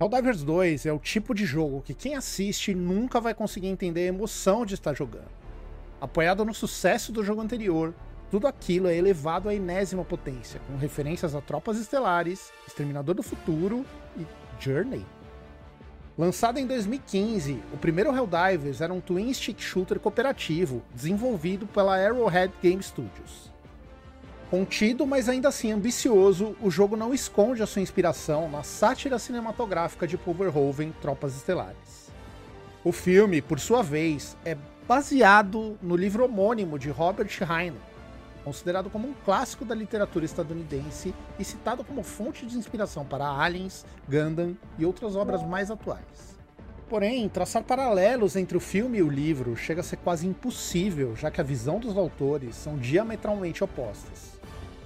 Helldivers 2 é o tipo de jogo que quem assiste nunca vai conseguir entender a emoção de estar jogando. Apoiado no sucesso do jogo anterior, tudo aquilo é elevado à enésima potência, com referências a Tropas Estelares, Exterminador do Futuro e Journey. Lançado em 2015, o primeiro Helldivers era um twin stick shooter cooperativo, desenvolvido pela Arrowhead Game Studios. Contido, mas ainda assim ambicioso, o jogo não esconde a sua inspiração na sátira cinematográfica de Pulverhoven Tropas Estelares. O filme, por sua vez, é baseado no livro homônimo de Robert Heinlein, considerado como um clássico da literatura estadunidense e citado como fonte de inspiração para Aliens, Gundam e outras obras mais atuais. Porém, traçar paralelos entre o filme e o livro chega a ser quase impossível, já que a visão dos autores são diametralmente opostas.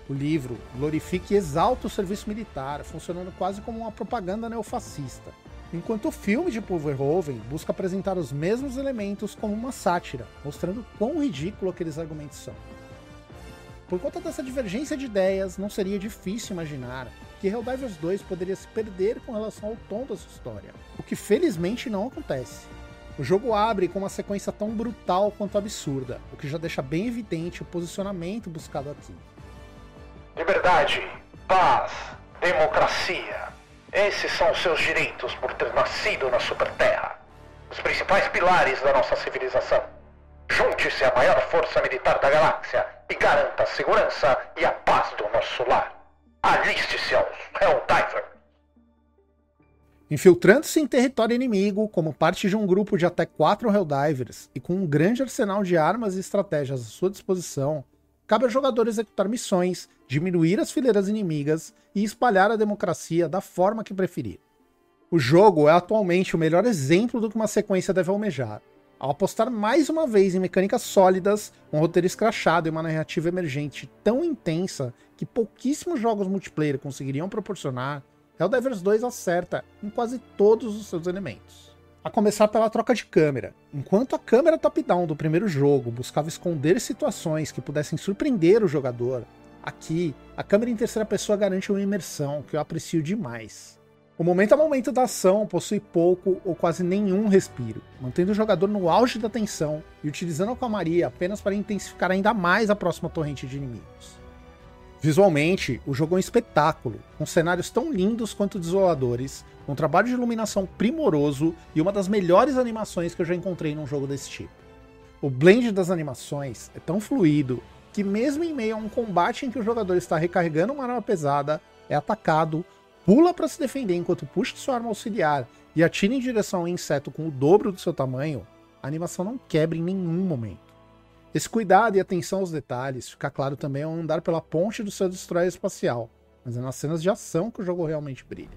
O livro glorifica e exalta o serviço militar, funcionando quase como uma propaganda neofascista, enquanto o filme de Pulverhoven busca apresentar os mesmos elementos como uma sátira, mostrando quão ridículo aqueles argumentos são. Por conta dessa divergência de ideias, não seria difícil imaginar que Helldivers 2 poderia se perder com relação ao tom da sua história, o que felizmente não acontece. O jogo abre com uma sequência tão brutal quanto absurda, o que já deixa bem evidente o posicionamento buscado aqui. Liberdade, paz, democracia. Esses são os seus direitos por ter nascido na Superterra. Os principais pilares da nossa civilização. Junte-se à maior força militar da galáxia e garanta a segurança e a paz do nosso lar. Aliste-se aos Helldiver. Infiltrando-se em território inimigo como parte de um grupo de até quatro Helldivers e com um grande arsenal de armas e estratégias à sua disposição, cabe ao jogador executar missões, diminuir as fileiras inimigas e espalhar a democracia da forma que preferir. O jogo é atualmente o melhor exemplo do que uma sequência deve almejar, ao apostar mais uma vez em mecânicas sólidas, um roteiro escrachado e uma narrativa emergente tão intensa que pouquíssimos jogos multiplayer conseguiriam proporcionar, Helldivers 2 acerta em quase todos os seus elementos. A começar pela troca de câmera. Enquanto a câmera top-down do primeiro jogo buscava esconder situações que pudessem surpreender o jogador, aqui a câmera em terceira pessoa garante uma imersão que eu aprecio demais. O momento a momento da ação possui pouco ou quase nenhum respiro, mantendo o jogador no auge da tensão e utilizando a calmaria apenas para intensificar ainda mais a próxima torrente de inimigos. Visualmente, o jogo é um espetáculo, com cenários tão lindos quanto desoladores, um trabalho de iluminação primoroso e uma das melhores animações que eu já encontrei num jogo desse tipo. O blend das animações é tão fluido que, mesmo em meio a um combate em que o jogador está recarregando uma arma pesada, é atacado, pula para se defender enquanto puxa sua arma auxiliar e atira em direção ao inseto com o dobro do seu tamanho, a animação não quebra em nenhum momento. Esse cuidado e atenção aos detalhes fica claro também ao andar pela ponte do seu destroyer espacial, mas é nas cenas de ação que o jogo realmente brilha.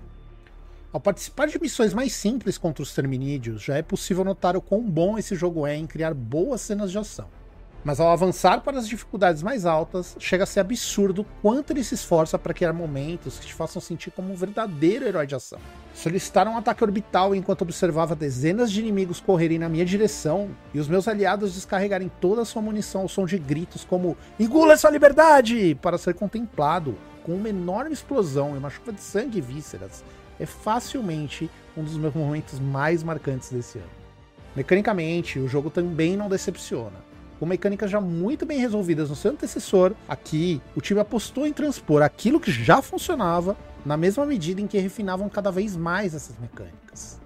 Ao participar de missões mais simples contra os terminídeos, já é possível notar o quão bom esse jogo é em criar boas cenas de ação. Mas ao avançar para as dificuldades mais altas, chega a ser absurdo quanto ele se esforça para criar momentos que te façam sentir como um verdadeiro herói de ação. Solicitar um ataque orbital enquanto observava dezenas de inimigos correrem na minha direção e os meus aliados descarregarem toda a sua munição ao som de gritos como Engula sua liberdade! para ser contemplado com uma enorme explosão e uma chuva de sangue e vísceras é facilmente um dos meus momentos mais marcantes desse ano. Mecanicamente, o jogo também não decepciona com mecânicas já muito bem resolvidas no seu antecessor, aqui o time apostou em transpor aquilo que já funcionava na mesma medida em que refinavam cada vez mais essas mecânicas.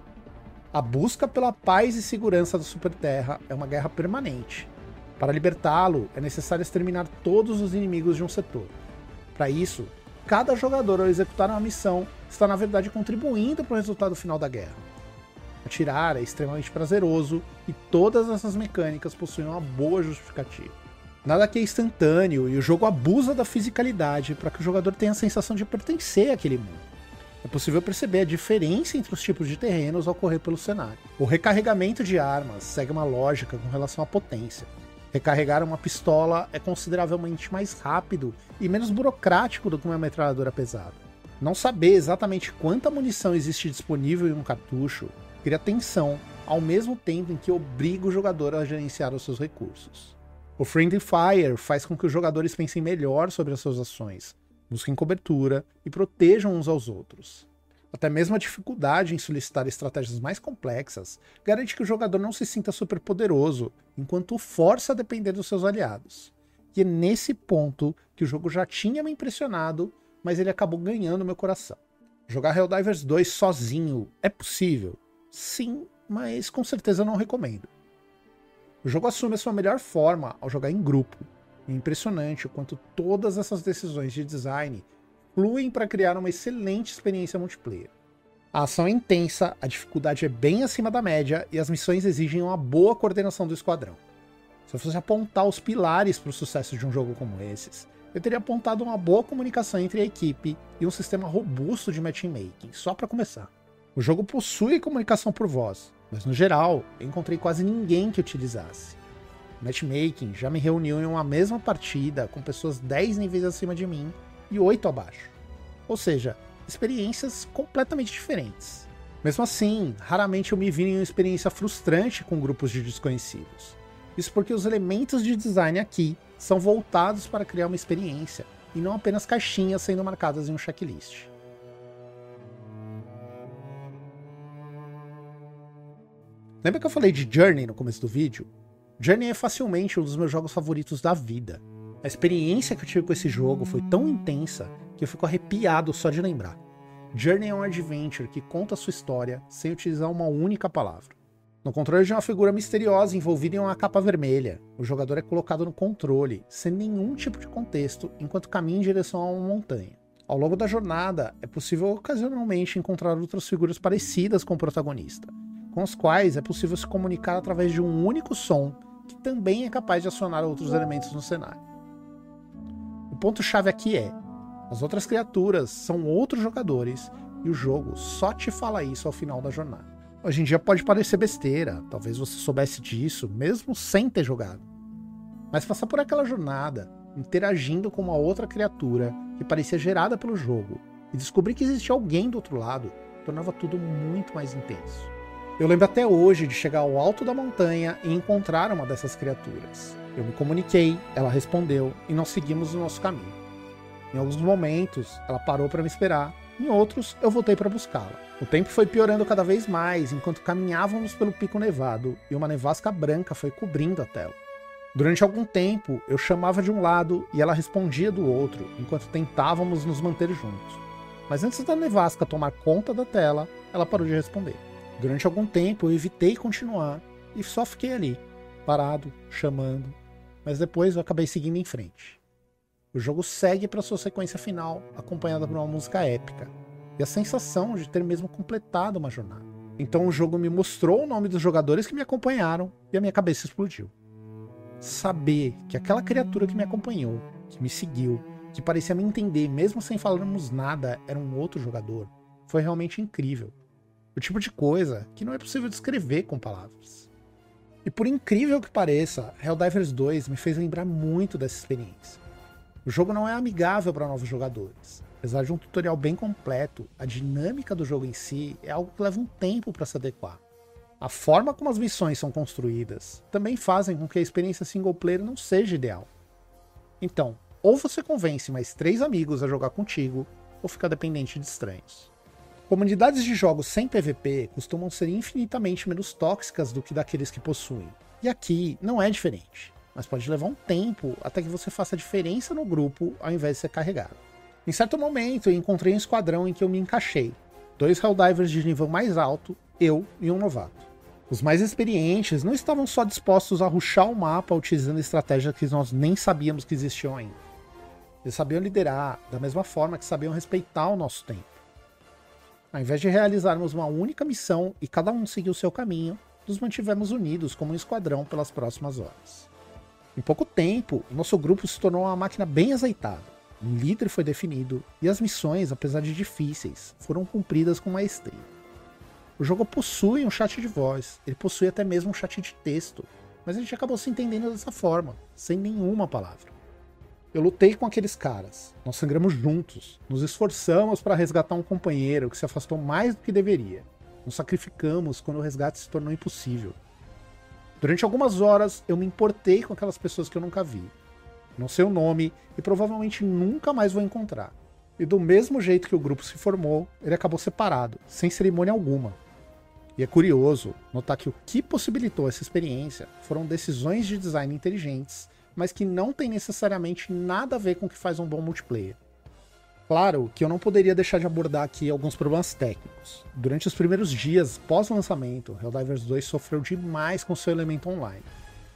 A busca pela paz e segurança da Superterra é uma guerra permanente. Para libertá-lo, é necessário exterminar todos os inimigos de um setor. Para isso, cada jogador, ao executar uma missão, está na verdade contribuindo para o resultado final da guerra. Atirar é extremamente prazeroso e todas essas mecânicas possuem uma boa justificativa. Nada que é instantâneo e o jogo abusa da fisicalidade para que o jogador tenha a sensação de pertencer àquele mundo. É possível perceber a diferença entre os tipos de terrenos ao correr pelo cenário. O recarregamento de armas segue uma lógica com relação à potência. Recarregar uma pistola é consideravelmente mais rápido e menos burocrático do que uma metralhadora pesada. Não saber exatamente quanta munição existe disponível em um cartucho cria tensão, ao mesmo tempo em que obriga o jogador a gerenciar os seus recursos. O Friendly Fire faz com que os jogadores pensem melhor sobre as suas ações, busquem cobertura e protejam uns aos outros. Até mesmo a dificuldade em solicitar estratégias mais complexas garante que o jogador não se sinta super poderoso, enquanto o força a depender dos seus aliados. E é nesse ponto que o jogo já tinha me impressionado, mas ele acabou ganhando meu coração. Jogar Helldivers 2 sozinho é possível? Sim, mas com certeza não recomendo. O jogo assume a sua melhor forma ao jogar em grupo. É impressionante o quanto todas essas decisões de design fluem para criar uma excelente experiência multiplayer. A ação é intensa, a dificuldade é bem acima da média e as missões exigem uma boa coordenação do esquadrão. Se eu fosse apontar os pilares para o sucesso de um jogo como esses, eu teria apontado uma boa comunicação entre a equipe e um sistema robusto de matchmaking, só para começar. O jogo possui comunicação por voz, mas no geral, encontrei quase ninguém que utilizasse. O matchmaking já me reuniu em uma mesma partida com pessoas 10 níveis acima de mim e 8 abaixo. Ou seja, experiências completamente diferentes. Mesmo assim, raramente eu me vi em uma experiência frustrante com grupos de desconhecidos. Isso porque os elementos de design aqui são voltados para criar uma experiência e não apenas caixinhas sendo marcadas em um checklist. Lembra que eu falei de Journey no começo do vídeo? Journey é facilmente um dos meus jogos favoritos da vida. A experiência que eu tive com esse jogo foi tão intensa que eu fico arrepiado só de lembrar. Journey é um adventure que conta sua história sem utilizar uma única palavra. No controle de uma figura misteriosa envolvida em uma capa vermelha, o jogador é colocado no controle, sem nenhum tipo de contexto, enquanto caminha em direção a uma montanha. Ao longo da jornada, é possível ocasionalmente encontrar outras figuras parecidas com o protagonista, com as quais é possível se comunicar através de um único som, que também é capaz de acionar outros elementos no cenário ponto-chave aqui é: as outras criaturas são outros jogadores e o jogo só te fala isso ao final da jornada. Hoje em dia pode parecer besteira, talvez você soubesse disso, mesmo sem ter jogado. Mas passar por aquela jornada, interagindo com uma outra criatura que parecia gerada pelo jogo, e descobrir que existia alguém do outro lado, tornava tudo muito mais intenso. Eu lembro até hoje de chegar ao alto da montanha e encontrar uma dessas criaturas. Eu me comuniquei, ela respondeu e nós seguimos o nosso caminho. Em alguns momentos, ela parou para me esperar, em outros, eu voltei para buscá-la. O tempo foi piorando cada vez mais enquanto caminhávamos pelo pico nevado e uma nevasca branca foi cobrindo a tela. Durante algum tempo, eu chamava de um lado e ela respondia do outro, enquanto tentávamos nos manter juntos. Mas antes da nevasca tomar conta da tela, ela parou de responder. Durante algum tempo, eu evitei continuar e só fiquei ali, parado, chamando, mas depois eu acabei seguindo em frente. O jogo segue para sua sequência final, acompanhada por uma música épica, e a sensação de ter mesmo completado uma jornada. Então o jogo me mostrou o nome dos jogadores que me acompanharam e a minha cabeça explodiu. Saber que aquela criatura que me acompanhou, que me seguiu, que parecia me entender mesmo sem falarmos nada, era um outro jogador, foi realmente incrível. O tipo de coisa que não é possível descrever com palavras. E por incrível que pareça, Helldivers 2 me fez lembrar muito dessa experiência. O jogo não é amigável para novos jogadores. Apesar de um tutorial bem completo, a dinâmica do jogo em si é algo que leva um tempo para se adequar. A forma como as missões são construídas também fazem com que a experiência single player não seja ideal. Então, ou você convence mais três amigos a jogar contigo, ou fica dependente de estranhos. Comunidades de jogos sem PVP costumam ser infinitamente menos tóxicas do que daqueles que possuem. E aqui não é diferente, mas pode levar um tempo até que você faça diferença no grupo ao invés de ser carregado. Em certo momento, eu encontrei um esquadrão em que eu me encaixei. Dois Helldivers de nível mais alto, eu e um novato. Os mais experientes não estavam só dispostos a ruxar o mapa utilizando estratégias que nós nem sabíamos que existiam ainda. Eles sabiam liderar da mesma forma que sabiam respeitar o nosso tempo. Ao invés de realizarmos uma única missão e cada um seguir o seu caminho, nos mantivemos unidos como um esquadrão pelas próximas horas. Em pouco tempo, nosso grupo se tornou uma máquina bem azeitada. Um líder foi definido e as missões, apesar de difíceis, foram cumpridas com maestria. O jogo possui um chat de voz, ele possui até mesmo um chat de texto, mas a gente acabou se entendendo dessa forma, sem nenhuma palavra. Eu lutei com aqueles caras. Nós sangramos juntos. Nos esforçamos para resgatar um companheiro que se afastou mais do que deveria. Nos sacrificamos quando o resgate se tornou impossível. Durante algumas horas eu me importei com aquelas pessoas que eu nunca vi. Não sei o nome e provavelmente nunca mais vou encontrar. E do mesmo jeito que o grupo se formou, ele acabou separado, sem cerimônia alguma. E é curioso notar que o que possibilitou essa experiência foram decisões de design inteligentes, mas que não tem necessariamente nada a ver com o que faz um bom multiplayer. Claro que eu não poderia deixar de abordar aqui alguns problemas técnicos. Durante os primeiros dias pós-lançamento, Helldivers 2 sofreu demais com seu elemento online.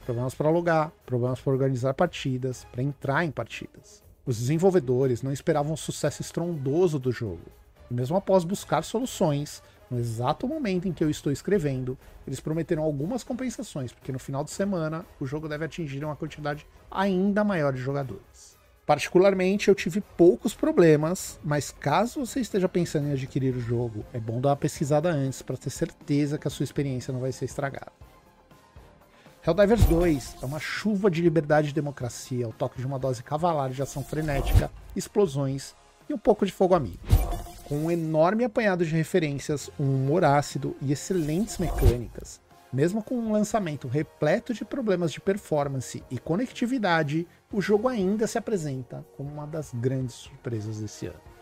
Problemas para logar, problemas para organizar partidas, para entrar em partidas. Os desenvolvedores não esperavam o sucesso estrondoso do jogo. E mesmo após buscar soluções, no exato momento em que eu estou escrevendo, eles prometeram algumas compensações, porque no final de semana o jogo deve atingir uma quantidade ainda maior de jogadores. Particularmente, eu tive poucos problemas, mas caso você esteja pensando em adquirir o jogo, é bom dar uma pesquisada antes para ter certeza que a sua experiência não vai ser estragada. Helldivers 2 é uma chuva de liberdade e democracia, ao toque de uma dose cavalar de ação frenética, explosões e um pouco de fogo amigo. Com um enorme apanhado de referências, um humor ácido e excelentes mecânicas, mesmo com um lançamento repleto de problemas de performance e conectividade, o jogo ainda se apresenta como uma das grandes surpresas desse ano.